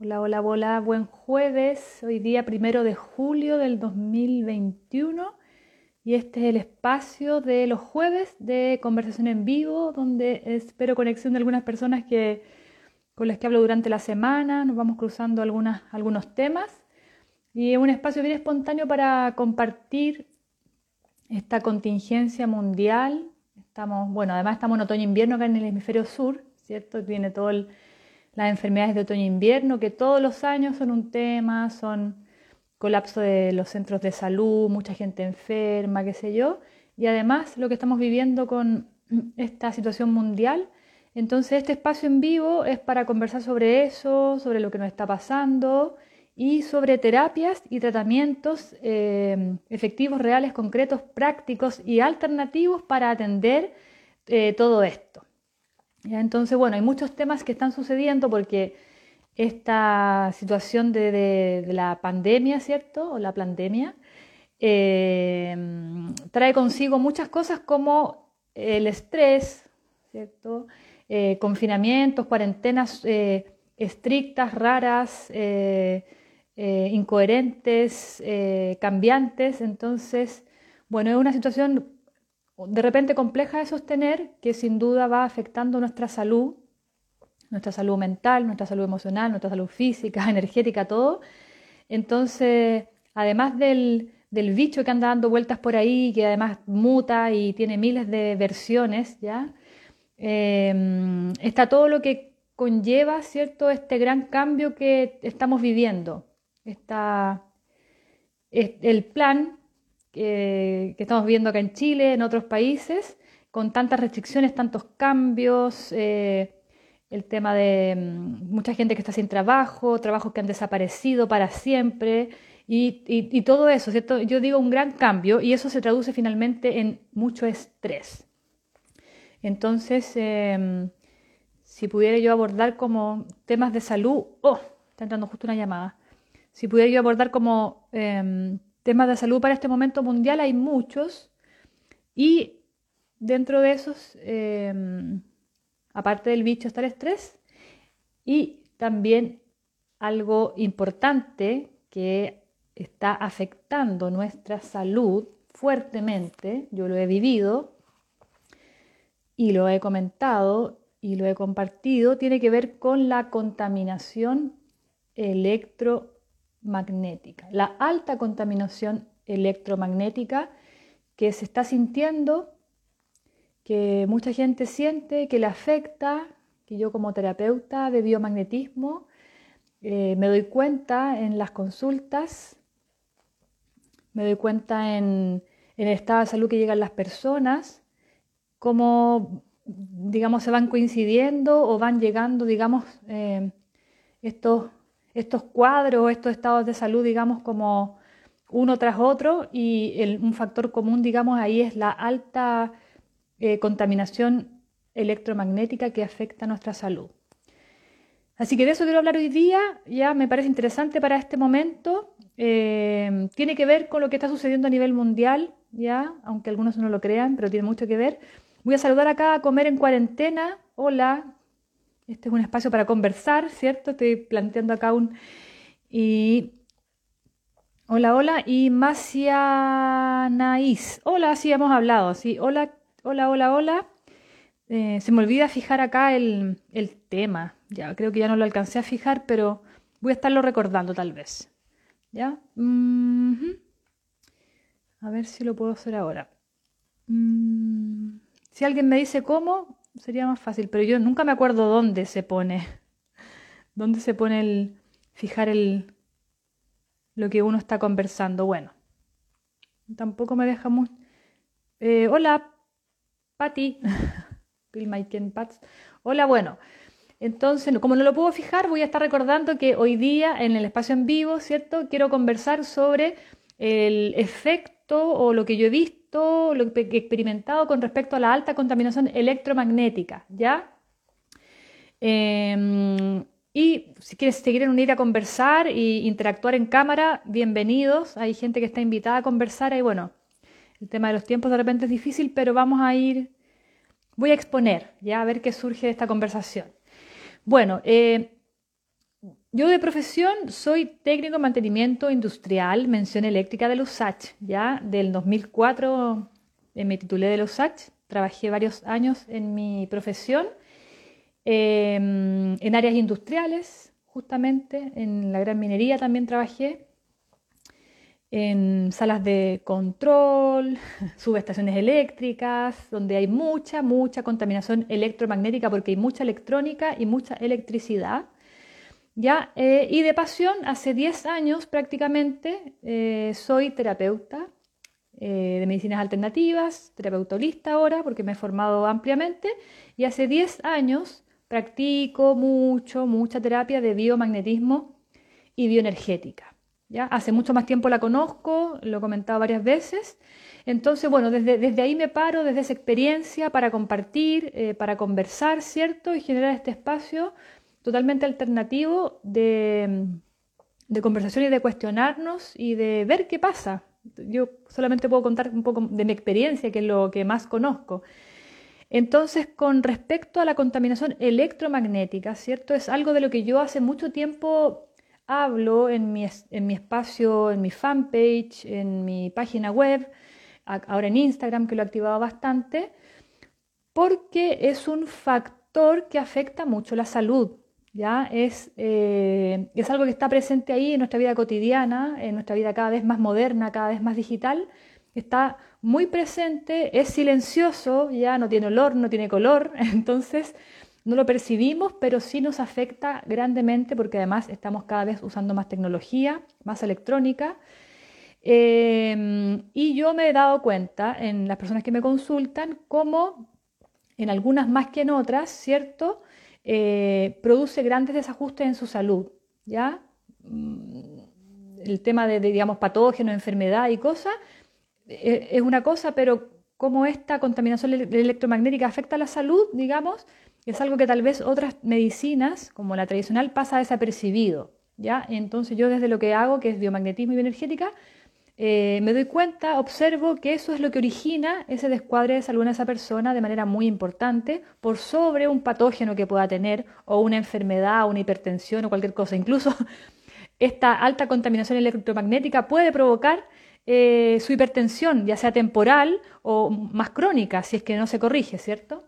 Hola, hola, hola, buen jueves. Hoy día primero de julio del 2021 y este es el espacio de los jueves de conversación en vivo donde espero conexión de algunas personas que, con las que hablo durante la semana. Nos vamos cruzando algunas, algunos temas y es un espacio bien espontáneo para compartir esta contingencia mundial. Estamos, bueno, además estamos en otoño-invierno acá en el hemisferio sur, ¿cierto? Tiene todo el las enfermedades de otoño e invierno, que todos los años son un tema, son colapso de los centros de salud, mucha gente enferma, qué sé yo, y además lo que estamos viviendo con esta situación mundial. Entonces este espacio en vivo es para conversar sobre eso, sobre lo que nos está pasando y sobre terapias y tratamientos eh, efectivos, reales, concretos, prácticos y alternativos para atender eh, todo esto. Entonces, bueno, hay muchos temas que están sucediendo porque esta situación de, la pandemia, ¿cierto? O la pandemia, eh, trae consigo muchas cosas como el estrés, ¿cierto? Eh, confinamientos, cuarentenas estrictas, raras, incoherentes, cambiantes. Entonces, bueno, es una situación de repente compleja de sostener que sin duda va afectando nuestra salud, nuestra salud mental, nuestra salud emocional, nuestra salud física, energética, todo. Entonces, además del, bicho que anda dando vueltas por ahí, que además muta y tiene miles de versiones, ¿ya? Em, está todo lo que conlleva, ¿cierto?, este gran cambio que estamos viviendo. Está el plan que estamos viendo acá en Chile, en otros países, con tantas restricciones, tantos cambios, eh, el tema de mm, mucha gente que está sin trabajo, trabajos que han desaparecido para siempre y, todo eso, ¿cierto? Yo digo un gran cambio y eso se traduce finalmente en mucho estrés. Entonces, em, si pudiera yo abordar como temas de salud, oh, está entrando justo una llamada, si pudiera yo abordar como em, Temas de salud para este momento mundial hay muchos. Y dentro de esos, em, aparte del bicho, está el estrés y también algo importante que está afectando nuestra salud fuertemente, yo lo he vivido y lo he comentado y lo he compartido, tiene que ver con la contaminación electro magnética, la alta contaminación electromagnética que se está sintiendo, que mucha gente siente, que le afecta, que yo como terapeuta de biomagnetismo eh, me doy cuenta en las consultas, me doy cuenta en, el estado de salud que llegan las personas, cómo, digamos, se van coincidiendo o van llegando, digamos, eh, estos estos cuadros, estos estados de salud, digamos, como uno tras otro y un factor común, digamos, ahí es la alta eh, contaminación electromagnética que afecta nuestra salud. Así que de eso quiero hablar hoy día, ya me parece interesante para este momento. Eh, tiene que ver con lo que está sucediendo a nivel mundial, ya, aunque algunos no lo crean, pero tiene mucho que ver. Voy a saludar acá a Comer en Cuarentena. Hola, este es un espacio para conversar, ¿cierto? Estoy planteando acá un... Y... Hola, hola. Y Naís. Hola, sí, hemos hablado. Sí, hola, hola, hola, hola. Eh, se me olvida fijar acá el, tema. Ya, creo que ya no lo alcancé a fijar, pero voy a estarlo recordando tal vez. ¿Ya? A ver si lo puedo hacer ahora. Mm, si alguien me dice cómo, sería más fácil, pero yo nunca me acuerdo dónde se pone. ¿Dónde se pone el. fijar el. lo que uno está conversando? Bueno. Tampoco me deja muy. Eh, hola, Patti. Bill. Hola, bueno. Entonces, como no lo puedo fijar, voy a estar recordando que hoy día en el espacio en vivo, ¿cierto? Quiero conversar sobre el efecto o lo que yo he visto lo que he experimentado con respecto a la alta contaminación electromagnética, ¿ya? Em, y si quieres seguir unir a conversar e interactuar en cámara, bienvenidos. Hay gente que está invitada a conversar y bueno, el tema de los tiempos de repente es difícil, pero vamos a ir voy a exponer, ya a ver qué surge de esta conversación. Bueno, eh, yo de profesión soy técnico en mantenimiento industrial, mención eléctrica de LUSACH, ya del 2004 me titulé de LUSACH, trabajé varios años en mi profesión em, en áreas industriales, justamente, en la gran minería también trabajé, en salas de control, subestaciones eléctricas, donde hay mucha, mucha contaminación electromagnética porque hay mucha electrónica y mucha electricidad. ¿Ya? Eh, y de pasión, hace 10 años prácticamente eh, soy terapeuta eh, de medicinas alternativas, terapeuta holista ahora, porque me he formado ampliamente, y hace 10 años practico mucho, mucha terapia de biomagnetismo y bioenergética. ¿ya? Hace mucho más tiempo la conozco, lo he comentado varias veces. Entonces, bueno, desde, desde ahí me paro, desde esa experiencia, para compartir, eh, para conversar, ¿cierto? Y generar este espacio totalmente alternativo de, de conversación y de cuestionarnos y de ver qué pasa. Yo solamente puedo contar un poco de mi experiencia, que es lo que más conozco. Entonces, con respecto a la contaminación electromagnética, ¿cierto? Es algo de lo que yo hace mucho tiempo hablo en mi, en mi espacio, en mi fanpage, en mi página web, ahora en Instagram, que lo he activado bastante, porque es un factor que afecta mucho la salud. Eh, es algo que está presente ahí en nuestra vida cotidiana, en nuestra vida cada vez más moderna, cada vez más digital. Está muy presente, es silencioso, ya no tiene olor, no tiene color, entonces no lo percibimos, pero sí nos afecta grandemente porque además estamos cada vez usando más tecnología, más electrónica. Em, y yo me he dado cuenta en las personas que me consultan cómo en algunas más que en otras, ¿cierto? Eh, produce grandes desajustes en su salud, ¿ya? Mm, el tema de, digamos, patógenos, enfermedad y cosas eh, es una cosa, pero cómo esta contaminación electromagnética afecta a la salud, digamos, es algo que tal vez otras medicinas, como la tradicional, pasa desapercibido. ¿ya? Entonces yo desde lo que hago, que es biomagnetismo y bioenergética, eh, me doy cuenta, observo que eso es lo que origina ese descuadre de salud en esa persona de manera muy importante por sobre un patógeno que pueda tener o una enfermedad, una hipertensión o cualquier cosa. Incluso esta alta contaminación electromagnética puede provocar eh, su hipertensión, ya sea temporal o más crónica, si es que no se corrige, ¿cierto?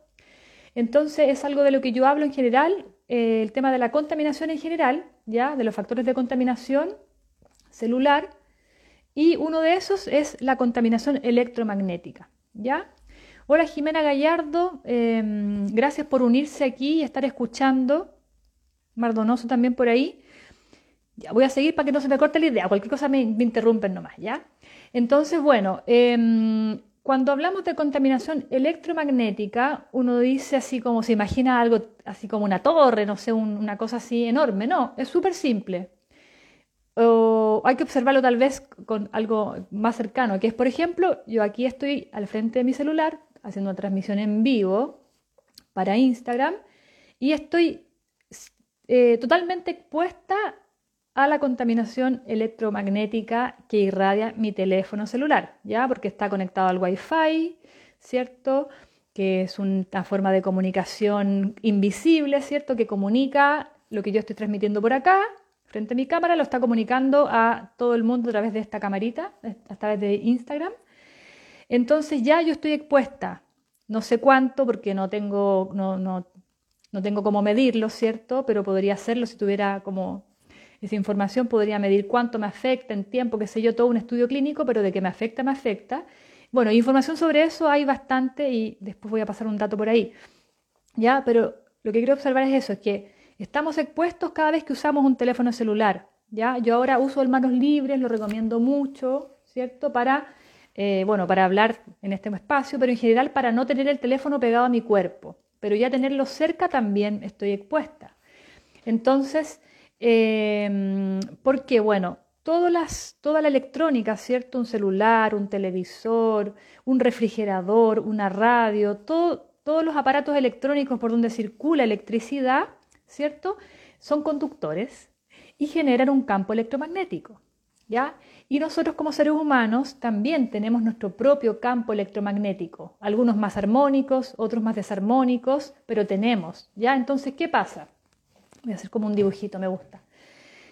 Entonces es algo de lo que yo hablo en general, eh, el tema de la contaminación en general, ya, de los factores de contaminación celular, y uno de esos es la contaminación electromagnética, ¿ya? Hola Jimena Gallardo, em, gracias por unirse aquí y estar escuchando. Mardonoso también por ahí. Ya, voy a seguir para que no se me corte la idea, cualquier cosa me, me interrumpen nomás, ¿ya? Entonces, bueno, em, cuando hablamos de contaminación electromagnética, uno dice así como se imagina algo así como una torre, no sé, una cosa así enorme. No, es súper simple. Hay que observarlo tal vez con algo más cercano, que es, por ejemplo, yo aquí estoy al frente de mi celular haciendo una transmisión en vivo para Instagram y estoy eh, totalmente expuesta a la contaminación electromagnética que irradia mi teléfono celular, ¿ya? Porque está conectado al Wi-Fi, ¿cierto? Que es una forma de comunicación invisible, ¿cierto? Que comunica lo que yo estoy transmitiendo por acá, frente a mi cámara, lo está comunicando a todo el mundo a través de esta camarita, a través de Instagram. Entonces ya yo estoy expuesta, no sé cuánto, porque no tengo, no, no, no tengo cómo medirlo, ¿cierto? Pero podría hacerlo si tuviera como esa información podría medir cuánto me afecta en tiempo, qué sé yo, todo un estudio clínico, pero de que me afecta, me afecta. Bueno, información sobre eso hay bastante y después voy a pasar un dato por ahí. ¿Ya? Pero lo que quiero observar es eso, es que estamos expuestos cada vez que usamos un teléfono celular. ¿Ya? Yo ahora uso el manos libres, lo recomiendo mucho, ¿cierto? Para, eh, bueno, para hablar en este espacio, pero en general para no tener el teléfono pegado a mi cuerpo. Pero ya tenerlo cerca también estoy expuesta. Entonces, eh, porque, bueno, todas las, toda la electrónica, ¿cierto? Un celular, un televisor, un refrigerador, una radio, todos los aparatos electrónicos por donde circula electricidad, ¿cierto? Son conductores y generan un campo electromagnético. ¿ya? Y nosotros como seres humanos también tenemos nuestro propio campo electromagnético, algunos más armónicos, otros más desarmónicos, pero tenemos, ¿ya? Entonces, ¿qué pasa? Voy a hacer como un dibujito, me gusta.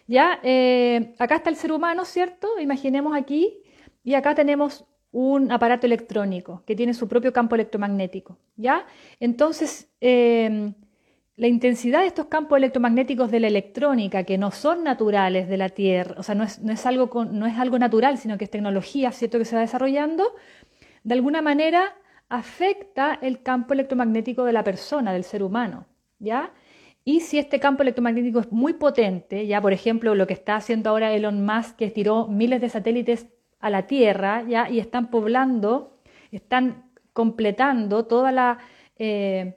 Ya, eh, acá está el ser humano, ¿cierto? Imaginemos aquí, y acá tenemos un aparato electrónico que tiene su propio campo electromagnético, ¿ya? Entonces, eh, la intensidad de estos campos electromagnéticos de la electrónica, que no son naturales de la Tierra, o sea, no es, algo, no es algo natural, sino que es tecnología, ¿cierto?, que se va desarrollando, de alguna manera afecta el campo electromagnético de la persona, del ser humano, ¿ya? Y si este campo electromagnético es muy potente, ya por ejemplo lo que está haciendo ahora Elon Musk, que tiró miles de satélites a la Tierra, ya, y están poblando, están completando toda la... Eh,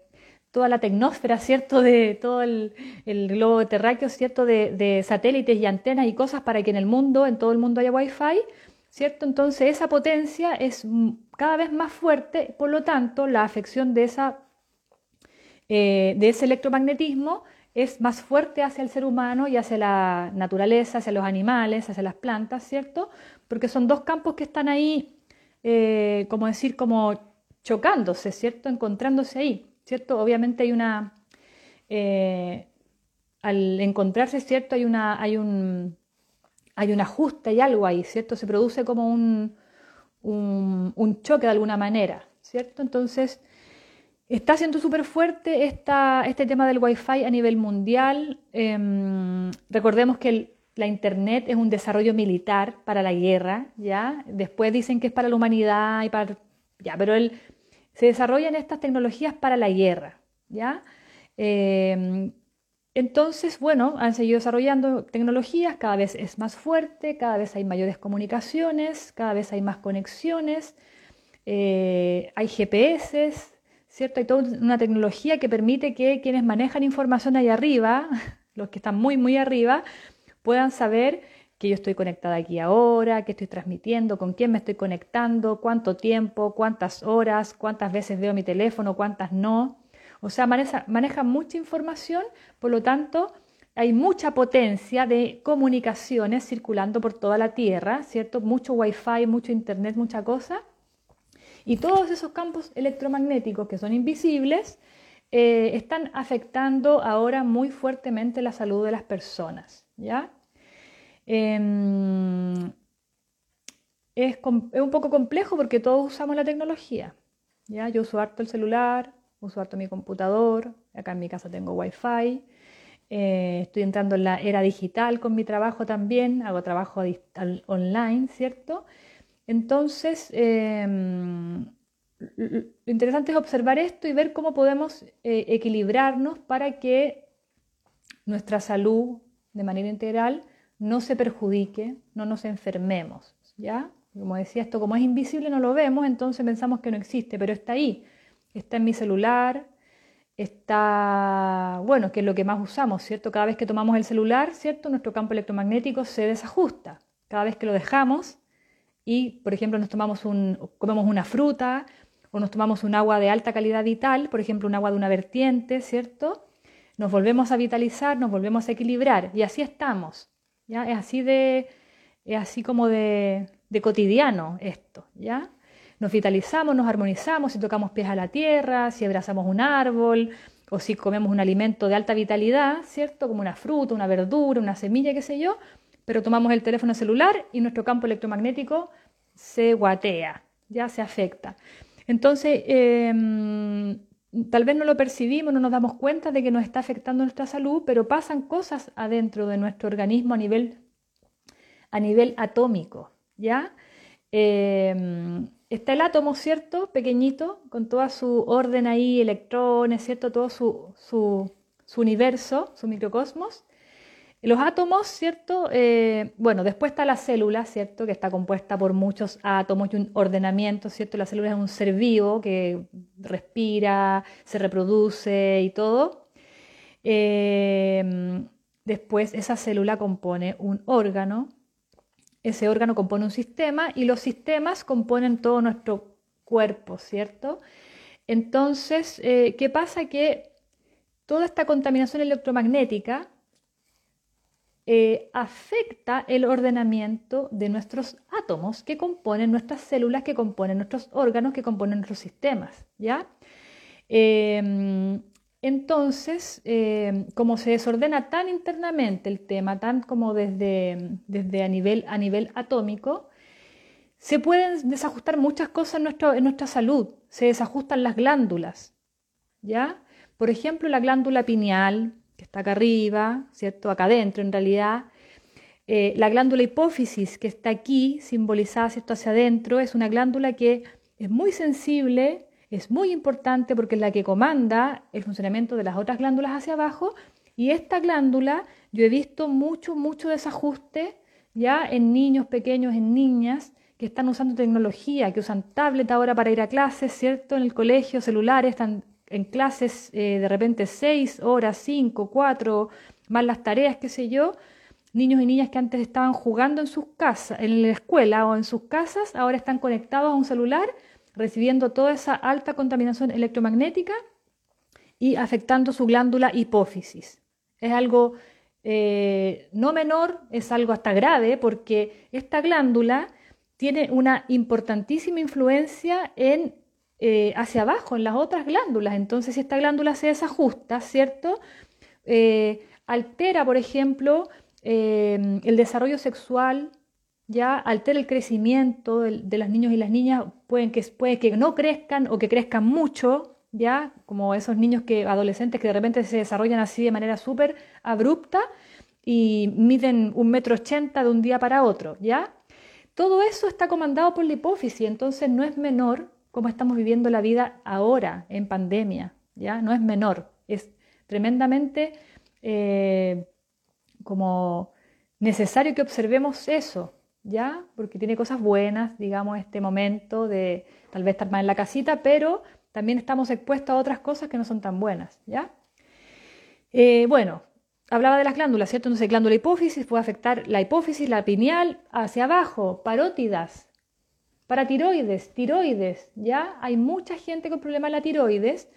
toda la tecnósfera, ¿cierto? De todo el, globo terráqueo, ¿cierto? De, satélites y antenas y cosas para que en el mundo, en todo el mundo haya Wi-Fi, ¿cierto? Entonces esa potencia es cada vez más fuerte, por lo tanto la afección de, esa, eh, de ese electromagnetismo es más fuerte hacia el ser humano y hacia la naturaleza, hacia los animales, hacia las plantas, ¿cierto? Porque son dos campos que están ahí, eh, como decir, como chocándose, ¿cierto? Encontrándose ahí. ¿Cierto? Obviamente hay una, eh, al encontrarse, ¿cierto? Hay, una, hay, un, hay un ajuste, hay algo ahí, ¿cierto? Se produce como un, un, choque de alguna manera, ¿cierto? Entonces, está siendo súper fuerte este tema del Wi-Fi a nivel mundial. Em, recordemos que la Internet es un desarrollo militar para la guerra, ¿ya? Después dicen que es para la humanidad y para... Ya, pero el, se desarrollan estas tecnologías para la guerra, ¿ya? Em, entonces, bueno, han seguido desarrollando tecnologías, cada vez es más fuerte, cada vez hay mayores comunicaciones, cada vez hay más conexiones, eh, hay GPS, ¿cierto? Hay toda una tecnología que permite que quienes manejan información ahí arriba, los que están muy, muy arriba, puedan saber que yo estoy conectada aquí ahora, que estoy transmitiendo, con quién me estoy conectando, cuánto tiempo, cuántas horas, cuántas veces veo mi teléfono, cuántas no. O sea, maneja, mucha información, por lo tanto, hay mucha potencia de comunicaciones circulando por toda la Tierra, ¿cierto? Mucho wifi, mucho internet, mucha cosa. Y todos esos campos electromagnéticos que son invisibles eh, están afectando ahora muy fuertemente la salud de las personas, ¿ya? Em, es, un poco complejo porque todos usamos la tecnología. ¿ya? Yo uso harto el celular, uso harto mi computador, acá en mi casa tengo wifi, eh, estoy entrando en la era digital con mi trabajo también, hago trabajo online, ¿cierto? Entonces, em, lo interesante es observar esto y ver cómo podemos eh, equilibrarnos para que nuestra salud de manera integral no se perjudique, no nos enfermemos, ¿ya? Como decía, esto como es invisible no lo vemos, entonces pensamos que no existe, pero está ahí, está en mi celular, está, bueno, que es lo que más usamos, ¿cierto? Cada vez que tomamos el celular, ¿cierto? Nuestro campo electromagnético se desajusta. Cada vez que lo dejamos y, por ejemplo, nos tomamos un, comemos una fruta o nos tomamos un agua de alta calidad vital, por ejemplo, un agua de una vertiente, ¿cierto? Nos volvemos a vitalizar, nos volvemos a equilibrar y así estamos. Es así de, es así como de, cotidiano esto, ¿ya? Nos vitalizamos, nos armonizamos si tocamos pies a la tierra, si abrazamos un árbol o si comemos un alimento de alta vitalidad, ¿cierto? Como una fruta, una verdura, una semilla, qué sé yo, pero tomamos el teléfono celular y nuestro campo electromagnético se guatea, ya se afecta. Entonces, em, tal vez no lo percibimos, no nos damos cuenta de que nos está afectando nuestra salud, pero pasan cosas adentro de nuestro organismo a nivel, a nivel atómico, ¿ya? Em, está el átomo, ¿cierto? Pequeñito, con toda su orden ahí, electrones, ¿cierto? Todo su, su, su universo, su microcosmos. Los átomos, ¿cierto? Eh, bueno, después está la célula, ¿cierto? Que está compuesta por muchos átomos y un ordenamiento, ¿cierto? La célula es un ser vivo que respira, se reproduce y todo. Eh, después esa célula compone un órgano, ese órgano compone un sistema y los sistemas componen todo nuestro cuerpo, ¿cierto? Entonces, eh, ¿qué pasa? Que toda esta contaminación electromagnética eh, afecta el ordenamiento de nuestros átomos que componen nuestras células, que componen nuestros órganos, que componen nuestros sistemas, ¿ya? Em, entonces, em, como se desordena tan internamente el tema, tan como desde, desde a, nivel, a nivel atómico, se pueden desajustar muchas cosas en, en nuestra salud. Se desajustan las glándulas, ¿ya? Por ejemplo, la glándula pineal, que está acá arriba, ¿cierto? Acá adentro en realidad. Eh, la glándula hipófisis, que está aquí, simbolizada, ¿cierto? Hacia adentro, es una glándula que es muy sensible, es muy importante porque es la que comanda el funcionamiento de las otras glándulas hacia abajo. Y esta glándula, yo he visto mucho, mucho desajuste ya en niños pequeños, en niñas, que están usando tecnología, que usan tablet ahora para ir a clases, ¿cierto? En el colegio, celulares, están en clases eh, de repente seis horas, cinco, cuatro, más las tareas, qué sé yo, niños y niñas que antes estaban jugando en sus casas, en la escuela o en sus casas, ahora están conectados a un celular, recibiendo toda esa alta contaminación electromagnética y afectando su glándula hipófisis. Es algo eh, no menor, es algo hasta grave, porque esta glándula tiene una importantísima influencia en eh, hacia abajo, en las otras glándulas. Entonces, si esta glándula se desajusta, ¿cierto? Eh, altera, por ejemplo, eh, el desarrollo sexual, ya altera el crecimiento de, los niños y las niñas, pueden que, puede que no crezcan o que crezcan mucho, ya, como esos niños que, adolescentes que de repente se desarrollan así de manera súper abrupta y miden un metro ochenta de un día para otro, ¿ya? Todo eso está comandado por la hipófisis, entonces no es menor cómo estamos viviendo la vida ahora en pandemia, ¿ya? No es menor, es tremendamente eh, como necesario que observemos eso, ¿ya? Porque tiene cosas buenas, digamos, este momento de tal vez estar más en la casita, pero también estamos expuestos a otras cosas que no son tan buenas, ¿ya? Eh, bueno, hablaba de las glándulas, ¿cierto? Entonces, glándula hipófisis puede afectar la hipófisis, la pineal, hacia abajo, parótidas, para tiroides, tiroides, ¿ya? Hay mucha gente con problemas de la tiroides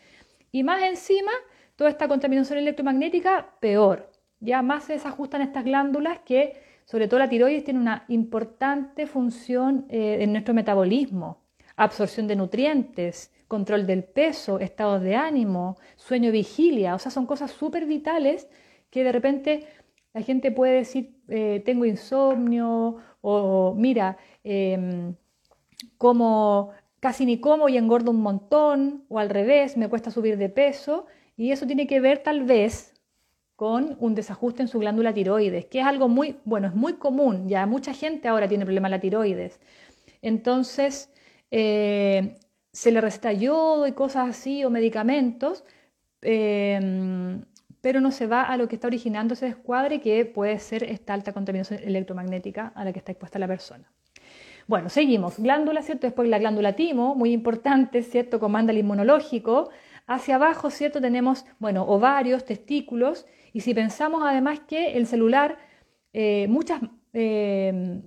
y más encima, toda esta contaminación electromagnética, peor. Ya más se desajustan estas glándulas que, sobre todo la tiroides, tiene una importante función eh, en nuestro metabolismo. Absorción de nutrientes, control del peso, estados de ánimo, sueño vigilia. O sea, son cosas súper vitales que de repente la gente puede decir, eh, tengo insomnio o mira, em, como casi ni como y engordo un montón, o al revés, me cuesta subir de peso, y eso tiene que ver tal vez con un desajuste en su glándula tiroides, que es algo muy, bueno, es muy común, ya mucha gente ahora tiene problemas de la tiroides. Entonces, eh, se le receta yodo y cosas así, o medicamentos, em, pero no se va a lo que está originando ese descuadre, que puede ser esta alta contaminación electromagnética a la que está expuesta la persona. Bueno, seguimos. Glándula, ¿cierto? Después la glándula timo, muy importante, ¿cierto? Comanda el inmunológico. Hacia abajo, ¿cierto? Tenemos, bueno, ovarios, testículos. Y si pensamos además que el celular, eh, muchas, eh,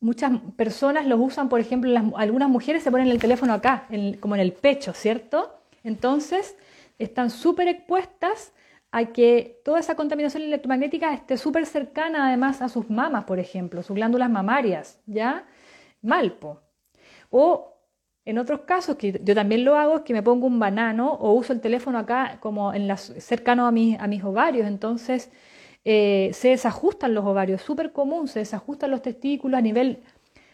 muchas personas los usan, por ejemplo, algunas mujeres se ponen el teléfono acá, como en el pecho, ¿cierto? Entonces, están súper expuestas a que toda esa contaminación electromagnética esté súper cercana además a sus mamas, por ejemplo, sus glándulas mamarias, ¿ya? Malpo. O en otros casos, que yo también lo hago, es que me pongo un banano o uso el teléfono acá como en las, cercano a, a mis ovarios, entonces eh, se desajustan los ovarios, súper común, se desajustan los testículos a nivel...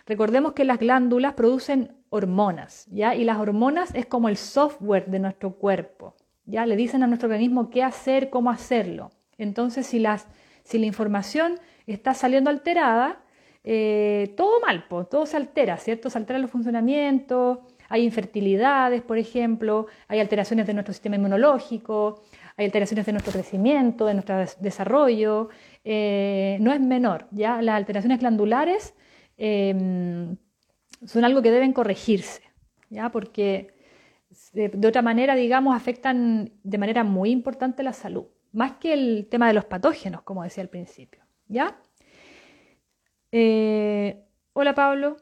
Recordemos que las glándulas producen hormonas, ¿ya? Y las hormonas es como el software de nuestro cuerpo. Ya le dicen a nuestro organismo qué hacer, cómo hacerlo. Entonces, si, las, si la información está saliendo alterada, eh, todo mal, todo se altera, ¿cierto? Se alteran los funcionamientos, hay infertilidades, por ejemplo, hay alteraciones de nuestro sistema inmunológico, hay alteraciones de nuestro crecimiento, de nuestro desarrollo. Eh, no es menor, ¿ya? Las alteraciones glandulares em, son algo que deben corregirse, ¿ya? Porque de, otra manera, digamos, afectan de manera muy importante la salud, más que el tema de los patógenos, como decía al principio. ¿Ya? Eh, hola Pablo.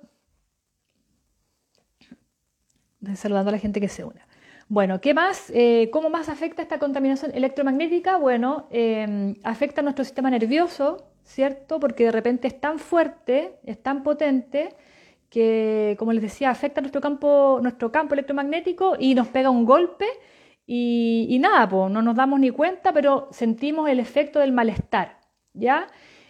Saludando a la gente que se une. Bueno, ¿qué más? Eh, ¿Cómo más afecta esta contaminación electromagnética? Bueno, em, afecta nuestro sistema nervioso, ¿cierto? Porque de repente es tan fuerte, es tan potente, que, como les decía, afecta nuestro campo, nuestro campo electromagnético y nos pega un golpe y, nada, pues no nos damos ni cuenta, pero sentimos el efecto del malestar, ¿ya?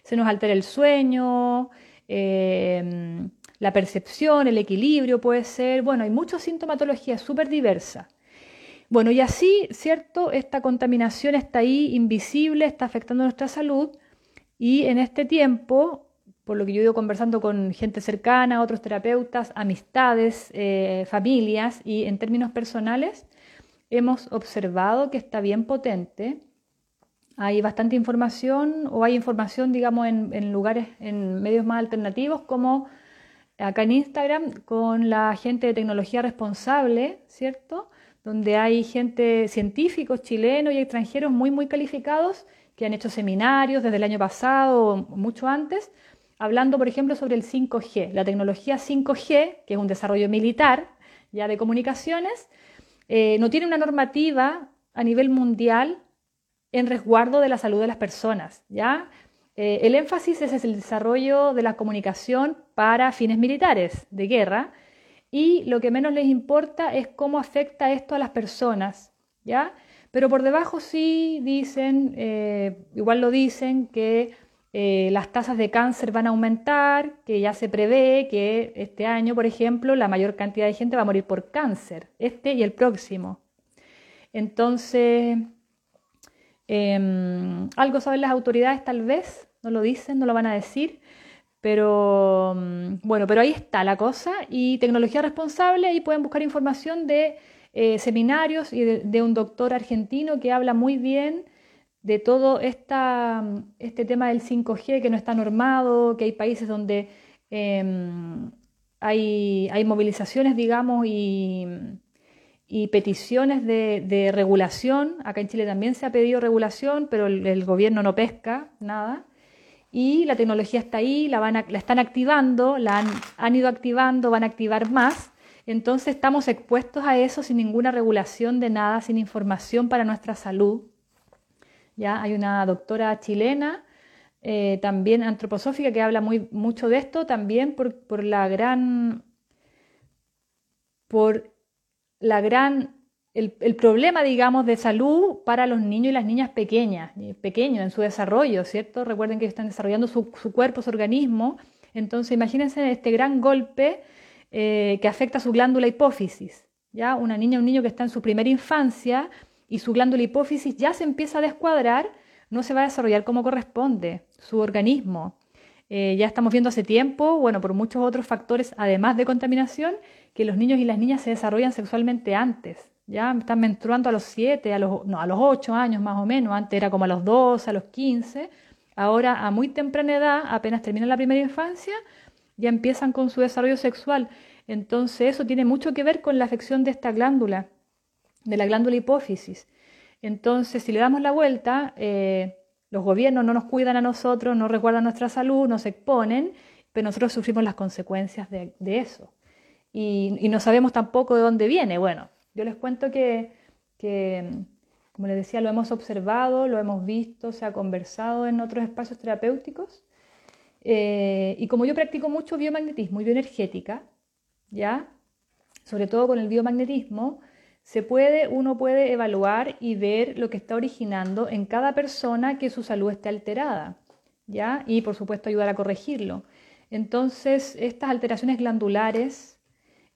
Se nos altera el sueño, em, la percepción, el equilibrio puede ser, bueno, hay mucha sintomatología súper diversa. Bueno, y así, ¿cierto? Esta contaminación está ahí, invisible, está afectando nuestra salud y en este tiempo, por lo que yo he ido conversando con gente cercana, otros terapeutas, amistades, eh, familias y en términos personales, hemos observado que está bien potente. Hay bastante información o hay información, digamos, en, lugares, en medios más alternativos como acá en Instagram con la gente de tecnología responsable, ¿cierto? donde hay gente, científicos chilenos y extranjeros muy, muy calificados que han hecho seminarios desde el año pasado o mucho antes, hablando, por ejemplo, sobre el 5G, la tecnología 5G, que es un desarrollo militar ya de comunicaciones, eh, no tiene una normativa a nivel mundial en resguardo de la salud de las personas, ¿ya? Eh, el énfasis es el desarrollo de la comunicación para fines militares de guerra, y lo que menos les importa es cómo afecta esto a las personas, ¿ya? Pero por debajo sí dicen, eh, igual lo dicen, que eh, las tasas de cáncer van a aumentar, que ya se prevé que este año, por ejemplo, la mayor cantidad de gente va a morir por cáncer, este y el próximo. Entonces, em, algo saben las autoridades tal vez, no lo dicen, no lo van a decir, pero mm, bueno, pero ahí está la cosa y tecnología responsable y pueden buscar información de eh, seminarios y de, un doctor argentino que habla muy bien de todo esta, mm, este tema del 5G que no está normado, que hay países donde em, hay, hay, movilizaciones, digamos, y, y peticiones de, regulación. Acá en Chile también se ha pedido regulación, pero el gobierno no pesca nada y la tecnología está ahí, la, van la están activando, la han, ido activando, van a activar más. Entonces estamos expuestos a eso sin ninguna regulación de nada, sin información para nuestra salud. Ya hay una doctora chilena, eh, también antroposófica, que habla muy, mucho de esto, también por, por la gran por la gran el, problema, digamos, de salud para los niños y las niñas pequeñas, eh, pequeños en su desarrollo, ¿cierto? Recuerden que están desarrollando su, cuerpo, su organismo. Entonces, imagínense este gran golpe eh, que afecta a su glándula hipófisis. ¿ya? Una niña, un niño que está en su primera infancia y su glándula hipófisis ya se empieza a descuadrar, no se va a desarrollar como corresponde su organismo. Eh, ya estamos viendo hace tiempo, bueno, por muchos otros factores, además de contaminación, que los niños y las niñas se desarrollan sexualmente antes ya están menstruando a los 7, a los, no, a los 8 años más o menos, antes era como a los 12, a los 15, ahora a muy temprana edad, apenas terminan la primera infancia, ya empiezan con su desarrollo sexual. Entonces eso tiene mucho que ver con la afección de esta glándula, de la glándula hipófisis. Entonces, si le damos la vuelta, eh, los gobiernos no nos cuidan a nosotros, no resguardan nuestra salud, nos exponen, pero nosotros sufrimos las consecuencias de, eso. Y, no sabemos tampoco de dónde viene. Bueno, yo les cuento que, como les decía, lo hemos observado, lo hemos visto, se ha conversado en otros espacios terapéuticos. Eh, y como yo practico mucho biomagnetismo y bioenergética, ¿ya? Sobre todo con el biomagnetismo, se puede, uno puede evaluar y ver lo que está originando en cada persona que su salud esté alterada, ¿ya? Y por supuesto ayudar a corregirlo. Entonces, estas alteraciones glandulares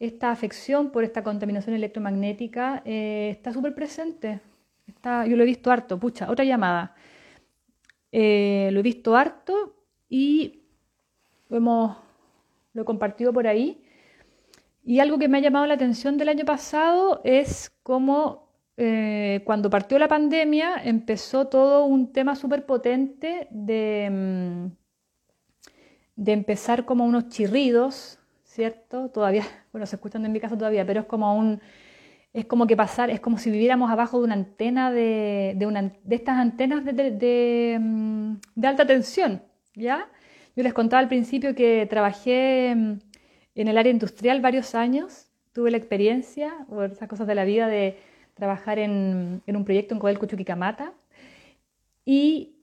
esta afección por esta contaminación electromagnética eh, está súper presente. Está, yo lo he visto harto. Pucha, otra llamada. Eh, lo he visto harto y lo, hemos, lo he compartido por ahí. Y algo que me ha llamado la atención del año pasado es cómo eh, cuando partió la pandemia empezó todo un tema súper potente de, mm, de empezar como unos chirridos ¿cierto? Todavía, bueno, se escuchan en mi caso todavía, pero es como un, es como que pasar, es como si viviéramos abajo de una antena de, de, una, de estas antenas de, de, mm, de, alta tensión, ¿ya? Yo les contaba al principio que trabajé mm, en el área industrial varios años, tuve la experiencia, por esas cosas de la vida, de, trabajar en, un proyecto en Codelco Chuquicamata y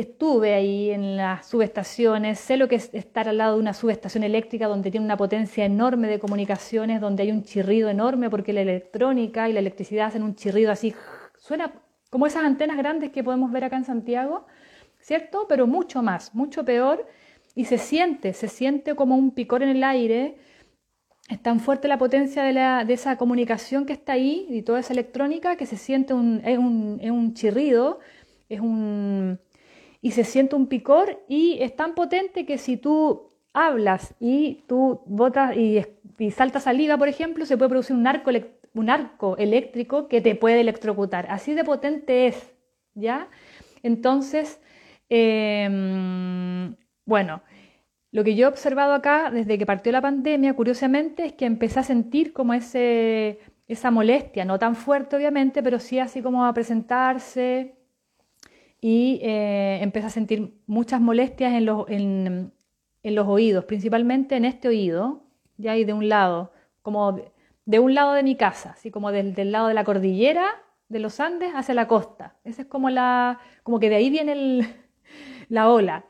estuve ahí en las subestaciones, sé lo que es estar al lado de una subestación eléctrica donde tiene una potencia enorme de comunicaciones, donde hay un chirrido enorme porque la electrónica y la electricidad hacen un chirrido así, suena como esas antenas grandes que podemos ver acá en Santiago, ¿cierto? Pero mucho más, mucho peor y se siente, se siente como un picor en el aire. Es tan fuerte la potencia de, esa comunicación que está ahí y toda esa electrónica que se siente un, es, un, chirrido, es un, y se siente un picor y es tan potente que si tú hablas y tú botas y, y saltas saliva, por ejemplo, se puede producir un arco, un arco eléctrico que te puede electrocutar. Así de potente es, ¿ya? Entonces, em, bueno, lo que yo he observado acá desde que partió la pandemia, curiosamente, es que empecé a sentir como ese, esa molestia, no tan fuerte obviamente, pero sí así como a presentarse y eh, empecé a sentir muchas molestias en los, en, los oídos, principalmente en este oído, ya ahí de un lado, como de, un lado de mi casa, así como del, del, lado de la cordillera de los Andes hacia la costa. Esa es como la, como que de ahí viene el, la ola.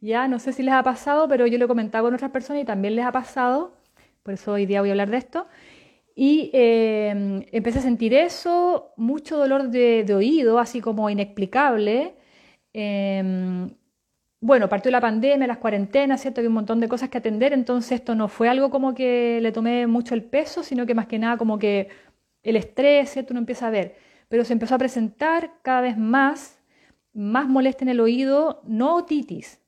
Ya no sé si les ha pasado, pero yo lo he comentado con otras personas y también les ha pasado, por eso hoy día voy a hablar de esto. Y eh, empecé a sentir eso, mucho dolor de, oído, así como inexplicable. Em, bueno, partió la pandemia, las cuarentenas, ¿cierto? Había un montón de cosas que atender, entonces esto no fue algo como que le tomé mucho el peso, sino que más que nada como que el estrés, ¿cierto? Uno empieza a ver. Pero se empezó a presentar cada vez más más molesta en el oído, no otitis,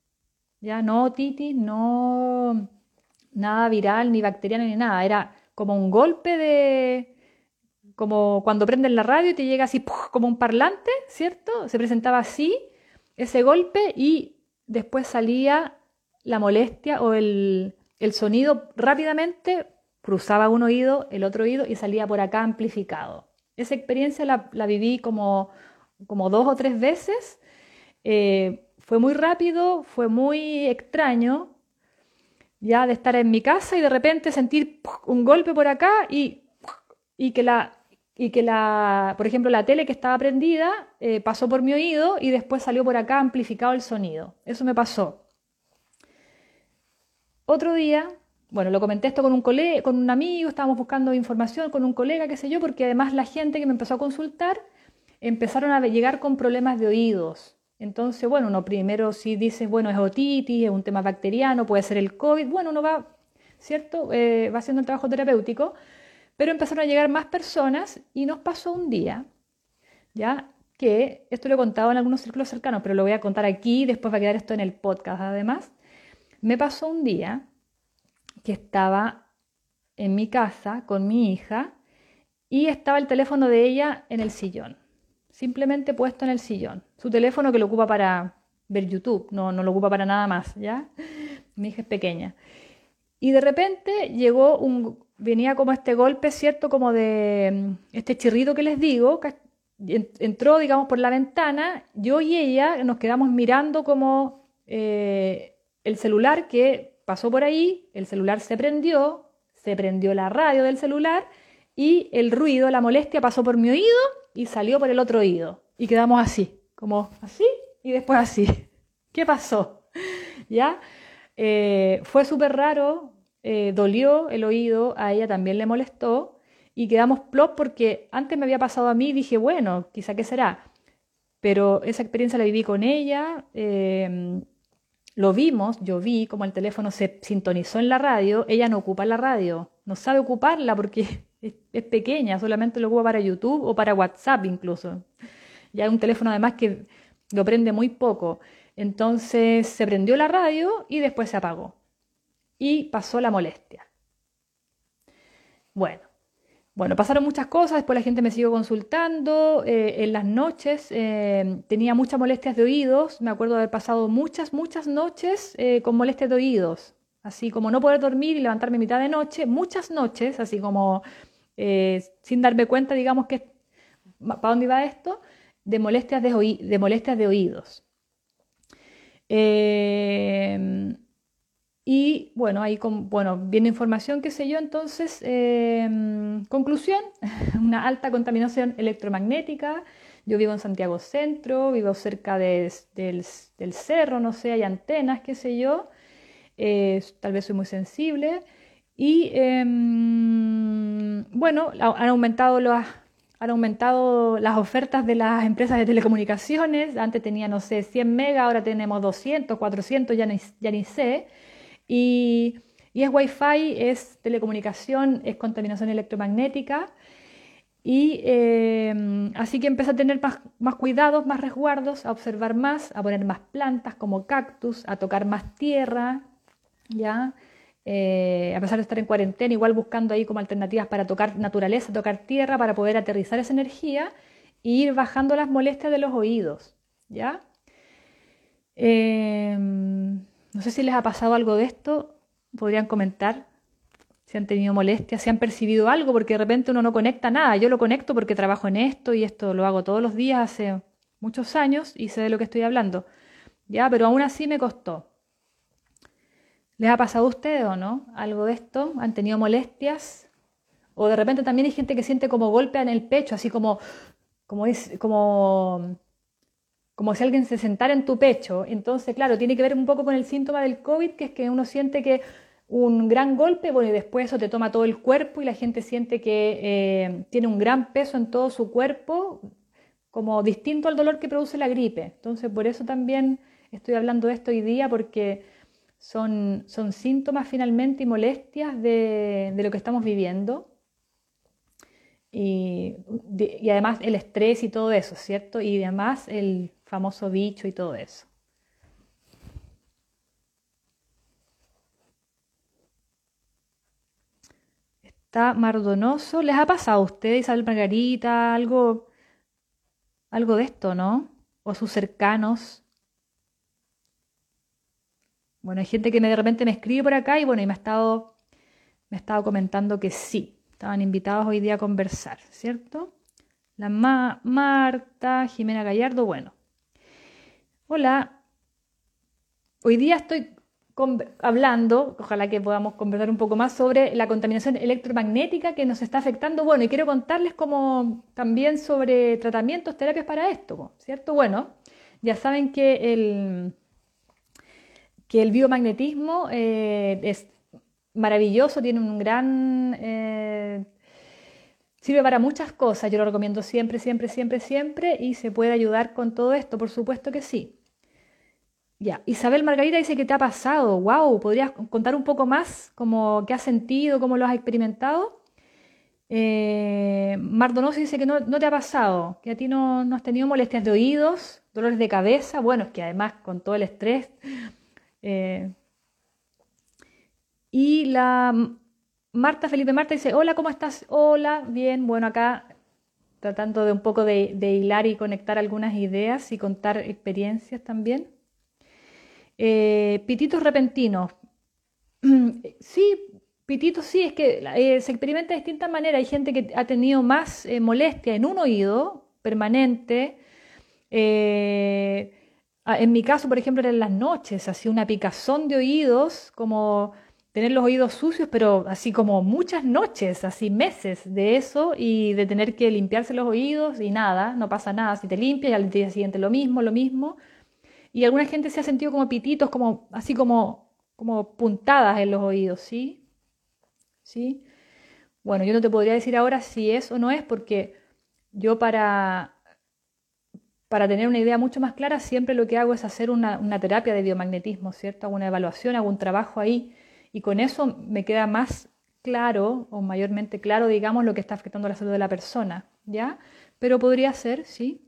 ya no otitis, no nada viral, ni bacteriano, ni nada, era como un golpe de, como cuando prenden la radio y te llega así como un parlante, ¿cierto? Se presentaba así ese golpe y después salía la molestia o el, sonido rápidamente cruzaba un oído, el otro oído y salía por acá amplificado. Esa experiencia la, la viví como como dos o tres veces. Eh, fue muy rápido, fue muy extraño, ya de estar en mi casa y de repente sentir un golpe por acá y, y que la y que la, por ejemplo, la tele que estaba prendida eh, pasó por mi oído y después salió por acá amplificado el sonido. Eso me pasó. Otro día, bueno, lo comenté esto con un colega, con un amigo, estábamos buscando información con un colega, qué sé yo, porque además la gente que me empezó a consultar empezaron a llegar con problemas de oídos. Entonces, bueno, uno primero si dice, bueno, es otitis, es un tema bacteriano, puede ser el COVID, bueno, uno va, ¿cierto? Eh, va haciendo el trabajo terapéutico, pero empezaron a llegar más personas y nos pasó un día, ¿ya? Que esto lo he contado en algunos círculos cercanos, pero lo voy a contar aquí, después va a quedar esto en el podcast además. Me pasó un día que estaba en mi casa con mi hija y estaba el teléfono de ella en el sillón simplemente puesto en el sillón. Su teléfono que lo ocupa para ver YouTube, no, no lo ocupa para nada más, ¿ya? Mi hija es pequeña. Y de repente llegó un, venía como este golpe, ¿cierto? Como de mm, este chirrido que les digo, entró, digamos, por la ventana, yo y ella nos quedamos mirando como eh, el celular que pasó por ahí, el celular se prendió, se prendió la radio del celular y el ruido, la molestia pasó por mi oído y salió por el otro oído. Y quedamos así, como así y después así. ¿Qué pasó? ¿Ya? Eh, fue súper raro, eh, dolió el oído, a ella también le molestó y quedamos plop porque antes me había pasado a mí dije, bueno, quizá qué será. Pero esa experiencia la viví con ella, em, lo vimos, yo vi como el teléfono se sintonizó en la radio, ella no ocupa la radio, no sabe ocuparla porque es, pequeña, solamente lo ocupa para YouTube o para WhatsApp incluso. Ya un teléfono además que lo prende muy poco. Entonces se prendió la radio y después se apagó. Y pasó la molestia. Bueno, bueno, pasaron muchas cosas, después la gente me siguió consultando, eh, en las noches eh, tenía muchas molestias de oídos, me acuerdo de haber pasado muchas, muchas noches eh, con molestias de oídos, así como no poder dormir y levantarme a mitad de noche, muchas noches, así como eh, sin darme cuenta, digamos que, ¿para dónde iba esto? De molestias de, de, molestias de oídos. Em, Y bueno, ahí con, bueno, viene información, qué sé yo, entonces, em, conclusión, una alta contaminación electromagnética. Yo vivo en Santiago Centro, vivo cerca del, cerro, no sé, hay antenas, qué sé yo. Eh, tal vez soy muy sensible. Y em, bueno, han aumentado las han aumentado las ofertas de las empresas de telecomunicaciones. Antes tenía, no sé, 100 megas, ahora tenemos 200, 400, ya ni, ya ni sé. Y, es Wi-Fi, es telecomunicación, es contaminación electromagnética. Y eh, así que empecé a tener más, cuidados, más resguardos, a observar más, a poner más plantas como cactus, a tocar más tierra, ¿ya? Eh, a pesar de estar en cuarentena, igual buscando ahí como alternativas para tocar naturaleza, tocar tierra, para poder aterrizar esa energía e ir bajando las molestias de los oídos, ¿ya? Eh, no sé si les ha pasado algo de esto, podrían comentar si han tenido molestias, si han percibido algo, porque de repente uno no conecta nada. Yo lo conecto porque trabajo en esto y esto lo hago todos los días hace muchos años y sé de lo que estoy hablando. Ya, pero aún así me costó. ¿Les ha pasado a ustedes o no algo de esto? ¿Han tenido molestias? O de repente también hay gente que siente como golpe en el pecho, así como, como, como si alguien se sentara en tu pecho. Entonces, claro, tiene que ver un poco con el síntoma del COVID, que es que uno siente que un gran golpe, bueno, y después eso te toma todo el cuerpo y la gente siente que eh, tiene un gran peso en todo su cuerpo, como distinto al dolor que produce la gripe. Entonces, por eso también estoy hablando de esto hoy día, porque son, son síntomas finalmente y molestias de, de lo que estamos viviendo. Y, y, además el estrés y todo eso, ¿cierto? Y además el famoso bicho y todo eso. Está mardonoso. ¿Les ha pasado a ustedes, Isabel Margarita, algo, algo de esto, no? O sus cercanos. Bueno, hay gente que de repente me escribe por acá y bueno, y me ha estado, me ha estado comentando que sí. Estaban invitados hoy día a conversar, ¿cierto? La Marta, Jimena Gallardo, bueno. Hola, hoy día estoy hablando, ojalá que podamos conversar un poco más sobre la contaminación electromagnética que nos está afectando. Bueno, y quiero contarles como también sobre tratamientos, terapias para esto, ¿cierto? Bueno, ya saben que el, que el biomagnetismo eh, es maravilloso, tiene un gran... Eh, sirve para muchas cosas, yo lo recomiendo siempre, siempre, siempre, siempre, y se puede ayudar con todo esto, por supuesto que sí. Ya, Isabel Margarita dice que te ha pasado. Wow, ¿podrías contar un poco más cómo qué has sentido, cómo lo has experimentado? Eh, Mardonoso dice que no, te ha pasado, que a ti no, has tenido molestias de oídos, dolores de cabeza. Bueno, es que además con todo el estrés. Eh, y la Marta Felipe Marta dice, hola, ¿cómo estás? Hola, bien, bueno, acá tratando de un poco de hilar y conectar algunas ideas y contar experiencias también. Eh, pititos repentinos. sí, pititos sí, es que eh, se experimenta de distintas maneras. Hay gente que ha tenido más molestia en un oído permanente. En mi caso, por ejemplo, era en las noches, así una picazón de oídos, como tener los oídos sucios, pero así como muchas noches, así meses de eso y de tener que limpiarse los oídos y nada, no pasa nada. Si te limpias y al día siguiente lo mismo, lo mismo. Y alguna gente se ha sentido como pititos, como, así como, como puntadas en los oídos, ¿sí? ¿Sí? Bueno, yo no te podría decir ahora si es o no es, porque yo para, para tener una idea mucho más clara, siempre lo que hago es hacer una, terapia de biomagnetismo, ¿cierto? Hago una evaluación, hago un trabajo ahí, y con eso me queda más claro, o mayormente claro, digamos, lo que está afectando la salud de la persona, ¿ya? Pero podría ser, sí,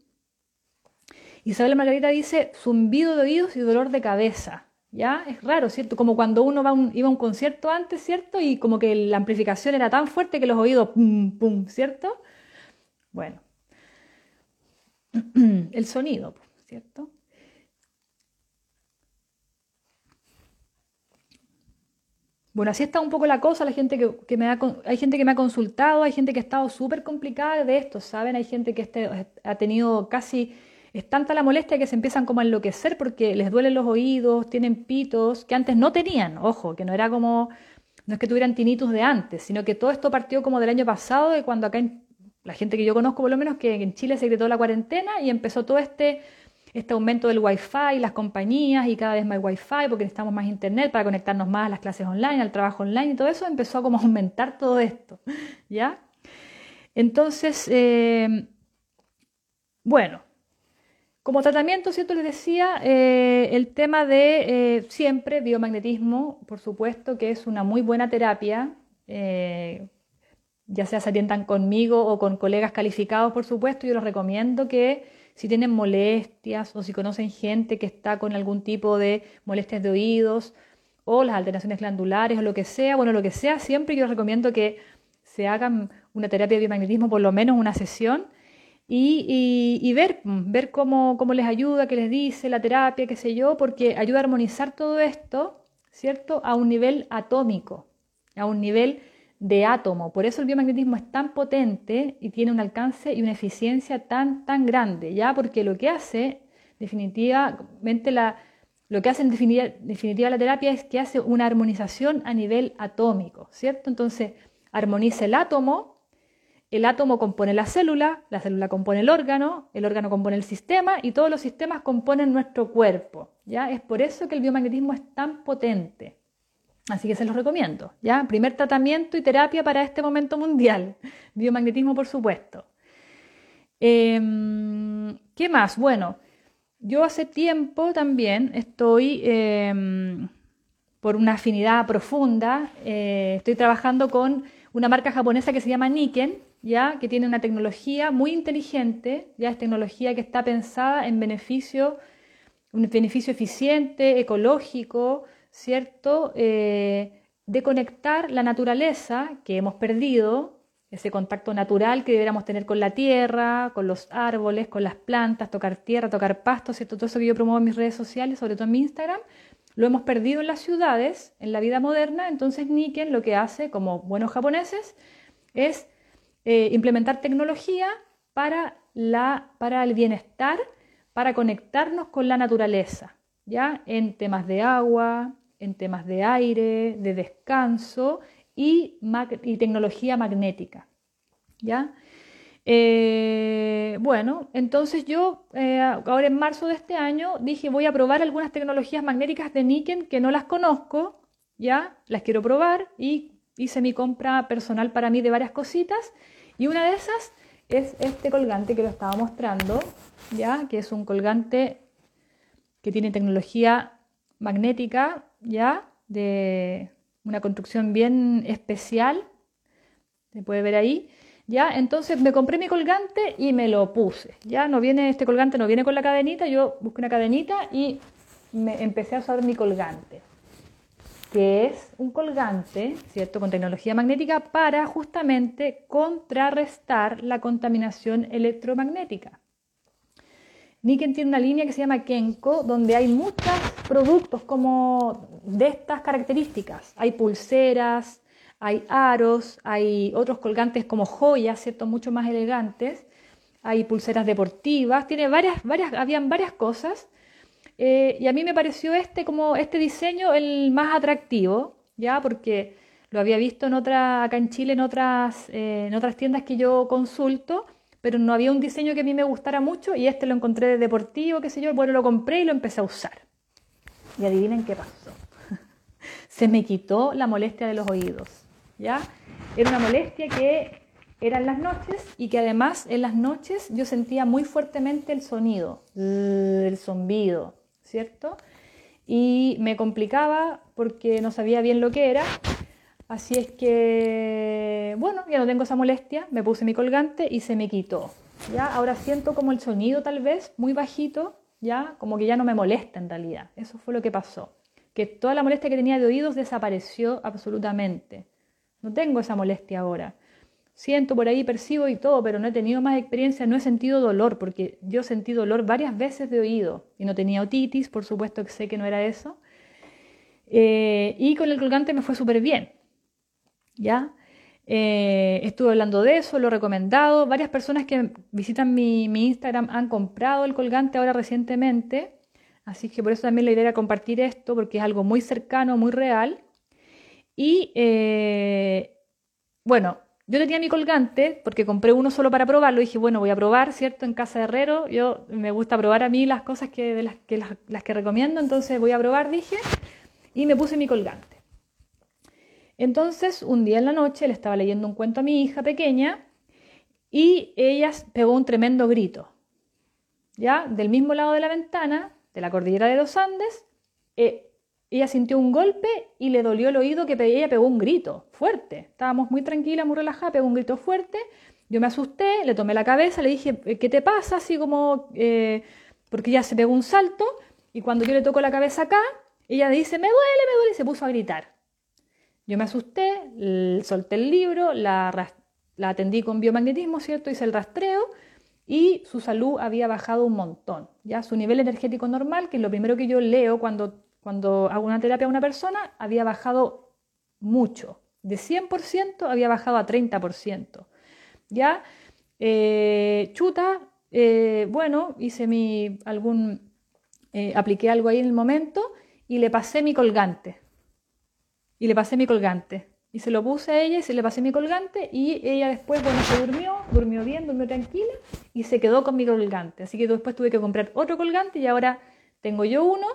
Isabel Margarita dice zumbido de oídos y dolor de cabeza. ¿Ya? Es raro, ¿cierto? Como cuando uno iba a un concierto antes, ¿cierto? Y como que la amplificación era tan fuerte que los oídos, pum, pum, ¿cierto? Bueno. El sonido, ¿cierto? Bueno, así está un poco la cosa, la gente que, me ha, hay gente que me ha consultado, hay gente que ha estado súper complicada de esto, ¿saben? Hay gente que este, ha tenido casi es tanta la molestia que se empiezan como a enloquecer porque les duelen los oídos, tienen pitos que antes no tenían, ojo, que no era como, no es que tuvieran tinitos de antes, sino que todo esto partió como del año pasado, de cuando acá la gente que yo conozco por lo menos, que en Chile se decretó la cuarentena y empezó todo este este aumento del Wi-Fi, las compañías y cada vez más Wi-Fi porque necesitamos más internet para conectarnos más a las clases online, al trabajo online y todo eso empezó a como aumentar todo esto, ¿ya? Entonces, eh, bueno, como tratamiento, ¿cierto? Les decía eh, el tema de eh, siempre biomagnetismo, por supuesto, que es una muy buena terapia, ya sea se atiendan conmigo o con colegas calificados, por supuesto, yo los recomiendo que si tienen molestias o si conocen gente que está con algún tipo de molestias de oídos o las alteraciones glandulares o lo que sea, bueno, lo que sea, siempre yo recomiendo que se hagan una terapia de biomagnetismo, por lo menos una sesión, y, ver, ver cómo, cómo, les ayuda, qué les dice la terapia, qué sé yo, porque ayuda a armonizar todo esto, ¿cierto?, a un nivel atómico, a un nivel de átomo. Por eso el biomagnetismo es tan potente y tiene un alcance y una eficiencia tan, tan grande, ¿ya? Porque lo que hace, definitivamente, la, lo que hace en definitiva, la terapia es que hace una armonización a nivel atómico, ¿cierto? Entonces, armoniza el átomo, el átomo compone la célula, la célula compone el órgano, el órgano compone el sistema y todos los sistemas componen nuestro cuerpo, ¿ya? Es por eso que el biomagnetismo es tan potente. Así que se los recomiendo. ¿ya? Primer tratamiento y terapia para este momento mundial. Biomagnetismo, por supuesto. Em, ¿Qué más? Bueno, yo hace tiempo también estoy, em, por una afinidad profunda, eh, estoy trabajando con una marca japonesa que se llama Niken, ¿ya? que tiene una tecnología muy inteligente, ya es tecnología que está pensada en beneficio, un beneficio eficiente, ecológico, ¿cierto? Eh, de conectar la naturaleza que hemos perdido, ese contacto natural que deberíamos tener con la tierra, con los árboles, con las plantas, tocar tierra, tocar pasto, ¿cierto? Todo eso que yo promuevo en mis redes sociales, sobre todo en mi Instagram, lo hemos perdido en las ciudades, en la vida moderna, entonces Niken lo que hace, como buenos japoneses, es eh, implementar tecnología para, la, para el bienestar, para conectarnos con la naturaleza, ¿ya? En temas de agua, en temas de aire, de descanso y, tecnología magnética. ¿Ya? Eh, bueno, entonces yo eh, ahora en marzo de este año dije voy a probar algunas tecnologías magnéticas de Niken que no las conozco, ya las quiero probar y hice mi compra personal para mí de varias cositas y una de esas es este colgante que lo estaba mostrando, ya que es un colgante que tiene tecnología magnética ya de una construcción bien especial, se puede ver ahí, ya, entonces me compré mi colgante y me lo puse, ya, no viene, este colgante no viene con la cadenita, yo busqué una cadenita y me empecé a usar mi colgante, que es un colgante, ¿cierto?, con tecnología magnética para justamente contrarrestar la contaminación electromagnética. Niken tiene una línea que se llama Kenko, donde hay muchos productos como de estas características. Hay pulseras, hay aros, hay otros colgantes como joyas, ¿cierto? Mucho más elegantes. Hay pulseras deportivas, tiene varias, varias, habían varias cosas. Eh, y a mí me pareció este como este diseño el más atractivo, ya porque lo había visto en otra, acá en Chile en otras, eh, en otras tiendas que yo consulto pero no había un diseño que a mí me gustara mucho y este lo encontré de deportivo, qué sé yo, bueno, lo compré y lo empecé a usar. Y adivinen qué pasó. Se me quitó la molestia de los oídos, ¿ya? Era una molestia que era en las noches y que además en las noches yo sentía muy fuertemente el sonido, el zumbido, ¿cierto? Y me complicaba porque no sabía bien lo que era Así es que, bueno, ya no tengo esa molestia, me puse mi colgante y se me quitó. Ya, ahora siento como el sonido tal vez muy bajito, ya, como que ya no me molesta en realidad. Eso fue lo que pasó. Que toda la molestia que tenía de oídos desapareció absolutamente. No tengo esa molestia ahora. Siento por ahí, percibo y todo, pero no he tenido más experiencia, no he sentido dolor, porque yo sentí dolor varias veces de oído y no tenía otitis, por supuesto que sé que no era eso. Eh, y con el colgante me fue súper bien. ¿ya? Eh, estuve hablando de eso, lo he recomendado. Varias personas que visitan mi, Instagram han comprado el colgante ahora recientemente. Así que por eso también la idea era compartir esto, porque es algo muy cercano, muy real. Y eh, bueno, yo tenía mi colgante porque compré uno solo para probarlo. Dije, bueno, voy a probar, ¿cierto? En casa de herrero. Yo me gusta probar a mí las cosas que, de las que recomiendo. Entonces voy a probar, dije. Y me puse mi colgante. Entonces, un día en la noche le estaba leyendo un cuento a mi hija pequeña y ella pegó un tremendo grito. Ya, del mismo lado de la ventana, de la cordillera de los Andes, eh, ella sintió un golpe y le dolió el oído que ella pegó un grito fuerte. Estábamos muy tranquilas, muy relajadas, pegó un grito fuerte. Yo me asusté, le tomé la cabeza, le dije, eh, ¿qué te pasa? Así como, eh, porque ella se pegó un salto y cuando yo le toco la cabeza acá, ella dice, me duele, me duele, y se puso a gritar. Yo me asusté, solté el libro, la, atendí con biomagnetismo, ¿cierto? Hice el rastreo y su salud había bajado un montón. Ya su nivel energético normal, que es lo primero que yo leo cuando, cuando hago una terapia a una persona, había bajado mucho. De 100% había bajado a 30%. Ya, eh, chuta, eh, bueno, hice mi algún, eh, apliqué algo ahí en el momento y le pasé mi colgante y le pasé mi colgante. Y se lo puse a ella y se le pasé mi colgante y ella después, bueno, se durmió, durmió bien, durmió tranquila y se quedó con mi colgante. Así que después tuve que comprar otro colgante y ahora tengo yo uno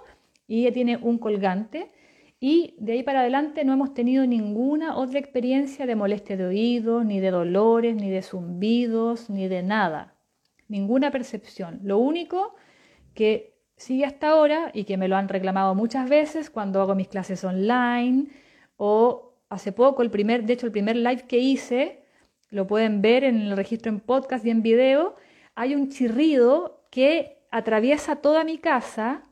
y ella tiene un colgante. Y de ahí para adelante no hemos tenido ninguna otra experiencia de molestia de oídos, ni de dolores, ni de zumbidos, ni de nada. Ninguna percepción. Lo único que sigue hasta ahora y que me lo han reclamado muchas veces cuando hago mis clases online, o hace poco, el primer, de hecho el primer live que hice, lo pueden ver en el registro en podcast y en video, hay un chirrido que atraviesa toda mi casa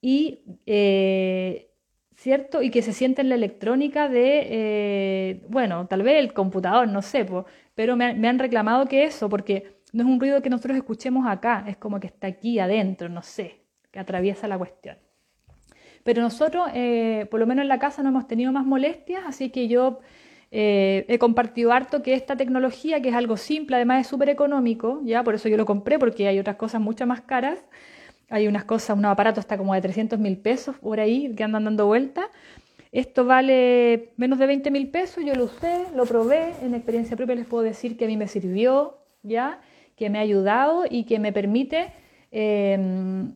y, eh, ¿cierto? Y que se siente en la electrónica de, eh, bueno, tal vez el computador, no sé, pero me, me han reclamado que eso, porque no es un ruido que nosotros escuchemos acá, es como que está aquí adentro, no sé, que atraviesa la cuestión. Pero nosotros, eh, por lo menos en la casa, no hemos tenido más molestias, así que yo eh, he compartido harto que esta tecnología, que es algo simple, además es súper económico, ya por eso yo lo compré, porque hay otras cosas mucho más caras. Hay unas cosas, un aparato hasta como de 300 mil pesos por ahí que andan dando vuelta. Esto vale menos de 20 mil pesos, yo lo usé, lo probé, en experiencia propia les puedo decir que a mí me sirvió, ¿ya? que me ha ayudado y que me permite eh,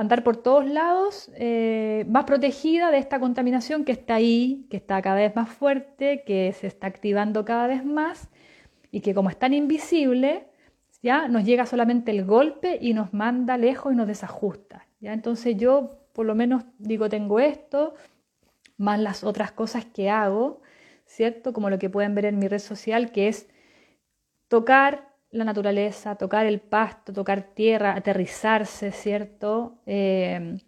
andar por todos lados eh, más protegida de esta contaminación que está ahí, que está cada vez más fuerte, que se está activando cada vez más y que como es tan invisible, ya nos llega solamente el golpe y nos manda lejos y nos desajusta. ¿ya? Entonces yo por lo menos digo tengo esto, más las otras cosas que hago, ¿cierto? Como lo que pueden ver en mi red social, que es tocar, la naturaleza, tocar el pasto, tocar tierra, aterrizarse, ¿cierto? Eh,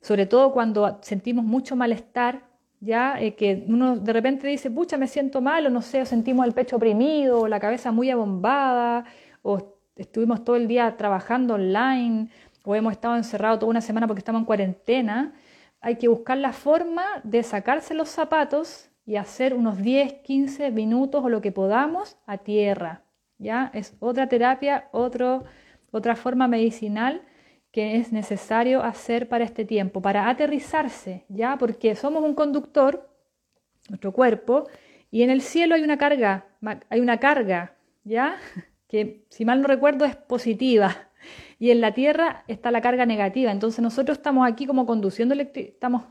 sobre todo cuando sentimos mucho malestar, ya eh, que uno de repente dice, pucha, me siento mal, o no sé, o sentimos el pecho oprimido, o la cabeza muy abombada, o estuvimos todo el día trabajando online, o hemos estado encerrados toda una semana porque estamos en cuarentena, hay que buscar la forma de sacarse los zapatos y hacer unos 10, 15 minutos o lo que podamos a tierra, ¿ya? Es otra terapia, otro, otra forma medicinal que es necesario hacer para este tiempo, para aterrizarse, ¿ya? Porque somos un conductor, nuestro cuerpo, y en el cielo hay una carga, hay una carga, ¿ya? Que si mal no recuerdo es positiva, y en la tierra está la carga negativa. Entonces nosotros estamos aquí como conduciendo, estamos,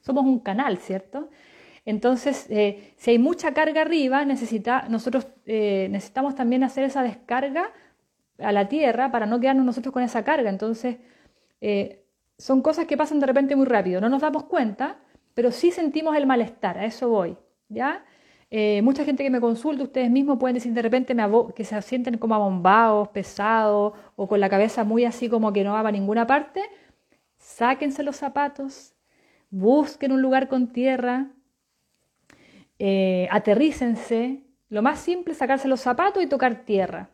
somos un canal, ¿cierto? Entonces, eh, si hay mucha carga arriba, necesita, nosotros eh, necesitamos también hacer esa descarga a la tierra para no quedarnos nosotros con esa carga. Entonces, eh, son cosas que pasan de repente muy rápido. No nos damos cuenta, pero sí sentimos el malestar. A eso voy. ¿ya? mucha gente que me consulta, ustedes mismos pueden decir de repente que se sienten como abombados, pesados o con la cabeza muy así como que no va a ninguna parte. Sáquense los zapatos, busquen un lugar con tierra, eh, aterrícense. Lo más simple es sacarse los zapatos y tocar tierra.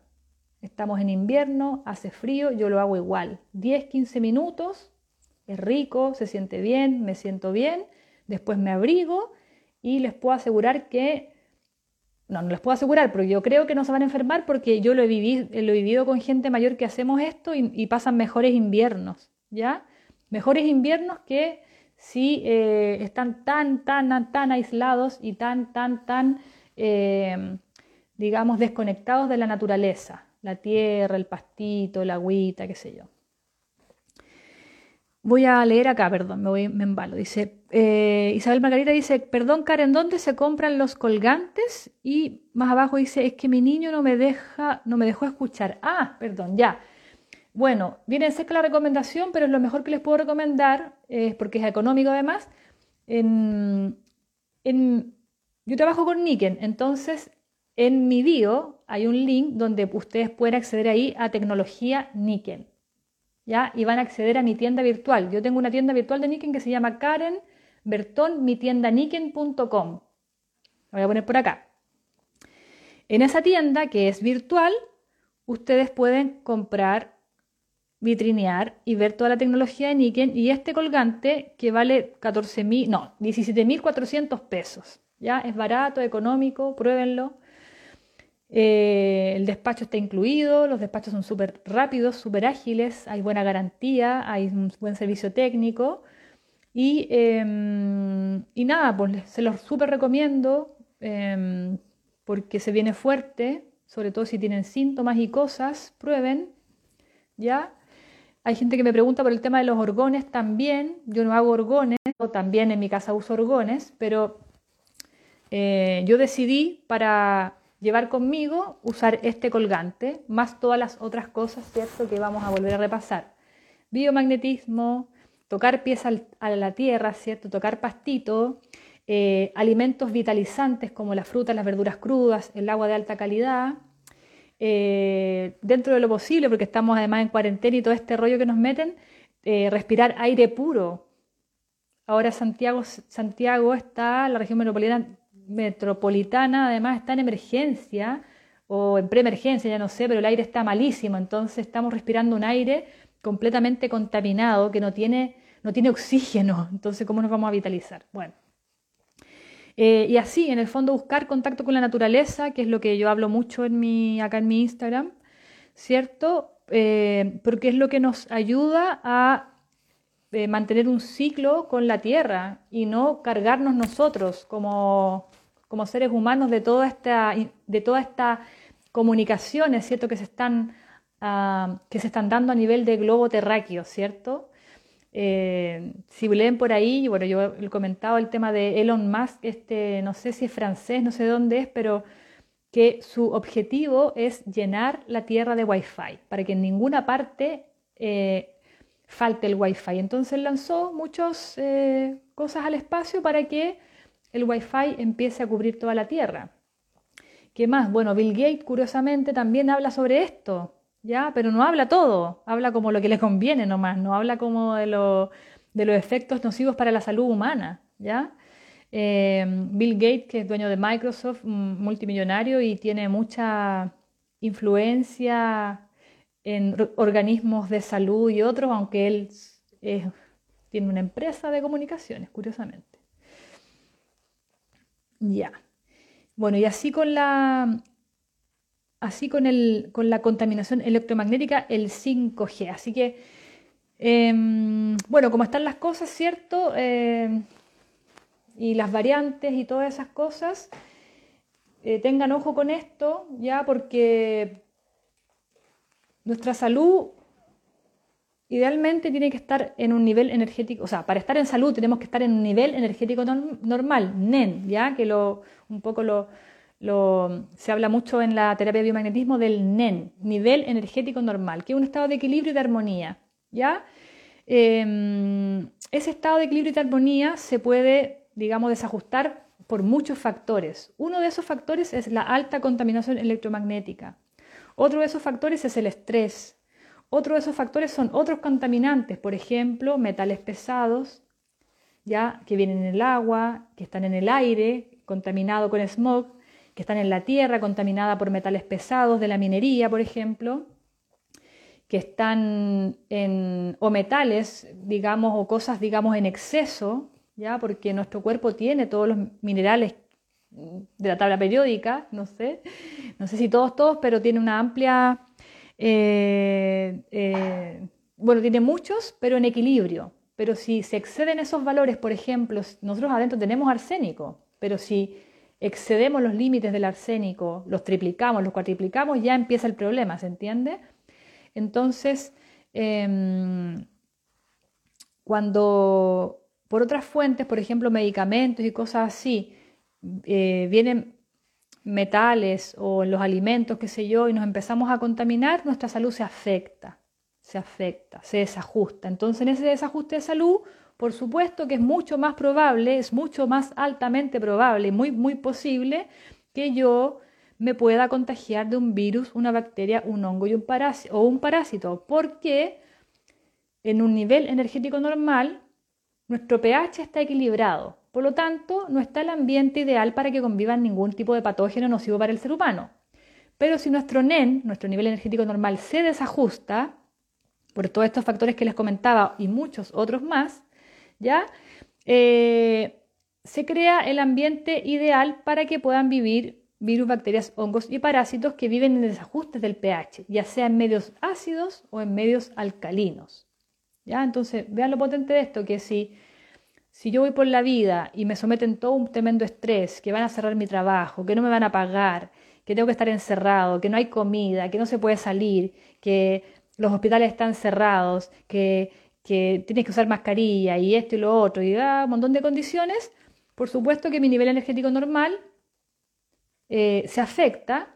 Estamos en invierno, hace frío, yo lo hago igual. 10, 15 minutos, es rico, se siente bien, me siento bien, después me abrigo y les puedo asegurar que no, no les puedo asegurar, pero yo creo que no se van a enfermar porque yo lo he vivido, lo he vivido con gente mayor que hacemos esto y, pasan mejores inviernos, ¿ya? Mejores inviernos que si eh, están tan, tan, tan aislados y tan, tan, tan, eh, digamos, desconectados de la naturaleza, la tierra, el pastito, la agüita, qué sé yo. Voy a leer acá, perdón, me, voy, me embalo. Dice, eh, Isabel Margarita dice, perdón, Karen, ¿dónde se compran los colgantes? Y más abajo dice, es que mi niño no me deja, no me dejó escuchar. Ah, perdón, ya. Bueno, viene seca la recomendación, pero es lo mejor que les puedo recomendar, eh, porque es económico además. Yo trabajo con Niken, entonces en mi bio hay un link donde ustedes pueden acceder ahí a tecnología Niken. ¿ya? Y van a acceder a mi tienda virtual. Yo tengo una tienda virtual de Niken que se llama Karen Bertón, mi tienda Niken.com. Lo voy a poner por acá. En esa tienda, que es virtual, ustedes pueden comprar, vitrinear y ver toda la tecnología de Niken y este colgante que vale 14 no, 17.400 pesos. ¿ya? Es barato, económico, pruébenlo. Eh, el despacho está incluido, los despachos son súper rápidos, súper ágiles, hay buena garantía, hay un buen servicio técnico. Y, em, y nada, pues se los súper recomiendo em, porque se viene fuerte, sobre todo si tienen síntomas y cosas, prueben, ¿ya? Hay gente que me pregunta por el tema de los orgones también. Yo no hago orgones, o también en mi casa uso orgones, pero eh, yo decidí para llevar conmigo, usar este colgante, más todas las otras cosas, ¿cierto?, que vamos a volver a repasar. Biomagnetismo, tocar pies a la tierra, ¿cierto?, tocar pastito, eh, alimentos vitalizantes como las frutas, las verduras crudas, el agua de alta calidad, eh, dentro de lo posible, porque estamos además en cuarentena y todo este rollo que nos meten, eh, respirar aire puro. Ahora Santiago, Santiago está, la región metropolitana, metropolitana además está en emergencia o en preemergencia, ya no sé, pero el aire está malísimo, entonces estamos respirando un aire completamente contaminado que no tiene, no tiene oxígeno, entonces ¿cómo nos vamos a vitalizar? Bueno. Eh, y así, en el fondo, buscar contacto con la naturaleza, que es lo que yo hablo mucho en mi, acá en mi Instagram, ¿cierto? Eh, porque es lo que nos ayuda a eh, mantener un ciclo con la tierra y no cargarnos nosotros como, como seres humanos de toda esta, de toda esta comunicaciones, ¿cierto? Que se están, ah, que se están dando a nivel de globo terráqueo, ¿cierto? Eh, si leen por ahí, bueno, yo he comentado el tema de Elon Musk, este, no sé si es francés, no sé dónde es, pero que su objetivo es llenar la Tierra de Wi-Fi, para que en ninguna parte eh, falte el Wi-Fi. Entonces lanzó muchas eh, cosas al espacio para que el Wi-Fi empiece a cubrir toda la Tierra. ¿Qué más? Bueno, Bill Gates curiosamente también habla sobre esto, ¿ya? Pero no habla todo, habla como lo que le conviene nomás, no habla como de, los efectos nocivos para la salud humana, ¿ya? Eh, Bill Gates, que es dueño de Microsoft, multimillonario y tiene mucha influencia en organismos de salud y otros, aunque él tiene una empresa de comunicaciones, curiosamente. Ya. Bueno, y así con la, así con, el, con la contaminación electromagnética, el 5G. Así que, em, bueno, como están las cosas, ¿cierto? Em, y las variantes y todas esas cosas, eh, tengan ojo con esto, ya, porque nuestra salud idealmente tiene que estar en un nivel energético, o sea, para estar en salud tenemos que estar en un nivel energético normal, NEN, ya que lo, un poco lo, se habla mucho en la terapia de biomagnetismo del NEN, nivel energético normal, que es un estado de equilibrio y de armonía, ¿ya? Em, ese estado de equilibrio y de armonía se puede, digamos, desajustar por muchos factores. Uno de esos factores es la alta contaminación electromagnética. Otro de esos factores es el estrés. Otro de esos factores son otros contaminantes, por ejemplo, metales pesados, ya que vienen en el agua, que están en el aire, contaminado con smog, que están en la tierra, contaminada por metales pesados de la minería, por ejemplo, que están en o metales, digamos, o cosas, digamos, en exceso, ya, porque nuestro cuerpo tiene todos los minerales de la tabla periódica, no sé, no sé si todos, todos, pero tiene una amplia, eh, eh, bueno, tiene muchos, pero en equilibrio. Pero si se exceden esos valores, por ejemplo, nosotros adentro tenemos arsénico, pero si excedemos los límites del arsénico, los triplicamos, los cuatriplicamos, ya empieza el problema, ¿se entiende? Entonces, em, cuando por otras fuentes, por ejemplo, medicamentos y cosas así, eh, vienen metales o los alimentos, qué sé yo, y nos empezamos a contaminar, nuestra salud se afecta, se afecta, se desajusta. Entonces, en ese desajuste de salud, por supuesto que es mucho más probable, es mucho más altamente probable, muy, muy posible que yo me pueda contagiar de un virus, una bacteria, un hongo y un o un parásito, porque en un nivel energético normal, nuestro pH está equilibrado. Por lo tanto, no está el ambiente ideal para que convivan ningún tipo de patógeno nocivo para el ser humano. Pero si nuestro NEN, nuestro nivel energético normal, se desajusta, por todos estos factores que les comentaba y muchos otros más, ¿ya? Eh, se crea el ambiente ideal para que puedan vivir virus, bacterias, hongos y parásitos que viven en desajustes del pH, ya sea en medios ácidos o en medios alcalinos. ¿Ya? Entonces, vean lo potente de esto, que si si yo voy por la vida y me someten todo un tremendo estrés, que van a cerrar mi trabajo, que no me van a pagar, que tengo que estar encerrado, que no hay comida, que no se puede salir, que los hospitales están cerrados, que, que tienes que usar mascarilla y esto y lo otro, y da un montón de condiciones, por supuesto que mi nivel energético normal eh, se afecta,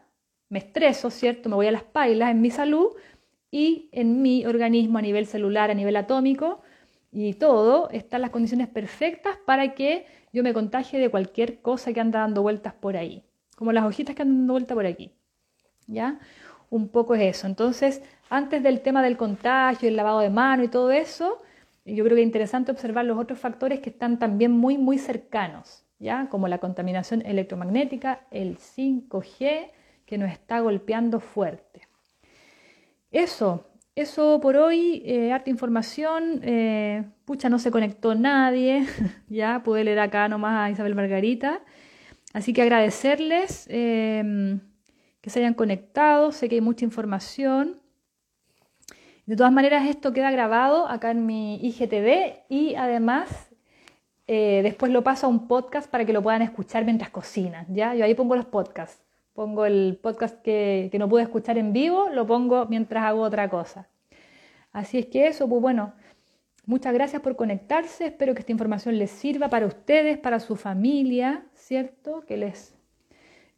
me estreso, ¿cierto? Me voy a las pailas en mi salud y en mi organismo a nivel celular, a nivel atómico, y todo, están las condiciones perfectas para que yo me contagie de cualquier cosa que anda dando vueltas por ahí, como las hojitas que andan dando vueltas por aquí. ¿Ya? Un poco es eso. Entonces, antes del tema del contagio, el lavado de mano y todo eso, yo creo que es interesante observar los otros factores que están también muy, muy cercanos, ¿ya? Como la contaminación electromagnética, el 5G, que nos está golpeando fuerte. Eso, eso por hoy, eh, harta información. Eh, pucha, no se conectó nadie. ya pude leer acá nomás a Isabel Margarita. Así que agradecerles em, que se hayan conectado. Sé que hay mucha información. De todas maneras, esto queda grabado acá en mi IGTV y además eh, después lo paso a un podcast para que lo puedan escuchar mientras cocinan. ¿ya? Yo ahí pongo los podcasts. Pongo el podcast que, no pude escuchar en vivo, lo pongo mientras hago otra cosa. Así es que eso, pues bueno, muchas gracias por conectarse. Espero que esta información les sirva para ustedes, para su familia, ¿cierto? Que les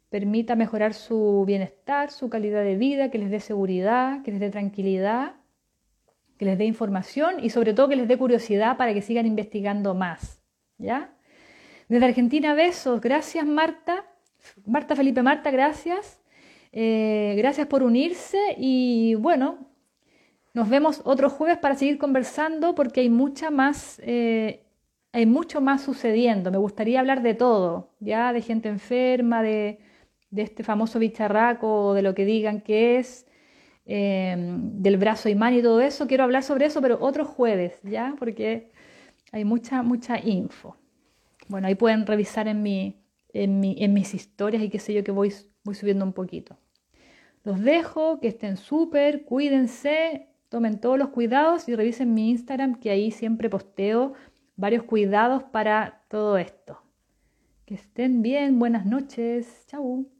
permita mejorar su bienestar, su calidad de vida, que les dé seguridad, que les dé tranquilidad, que les dé información y sobre todo que les dé curiosidad para que sigan investigando más. ¿Ya? Desde Argentina, besos. Gracias, Marta. Marta Felipe Marta, gracias. Eh, gracias por unirse y bueno, nos vemos otro jueves para seguir conversando porque hay mucha más, eh, hay mucho más sucediendo. Me gustaría hablar de todo, ya de gente enferma, de, este famoso bicharraco, de lo que digan que es, em, del brazo imán y todo eso. Quiero hablar sobre eso, pero otro jueves, ya, porque hay mucha, mucha info. Bueno, ahí pueden revisar en mi, en, mis historias y qué sé yo que voy, voy subiendo un poquito. Los dejo, que estén súper, cuídense, tomen todos los cuidados y revisen mi Instagram que ahí siempre posteo varios cuidados para todo esto. Que estén bien, buenas noches, chau.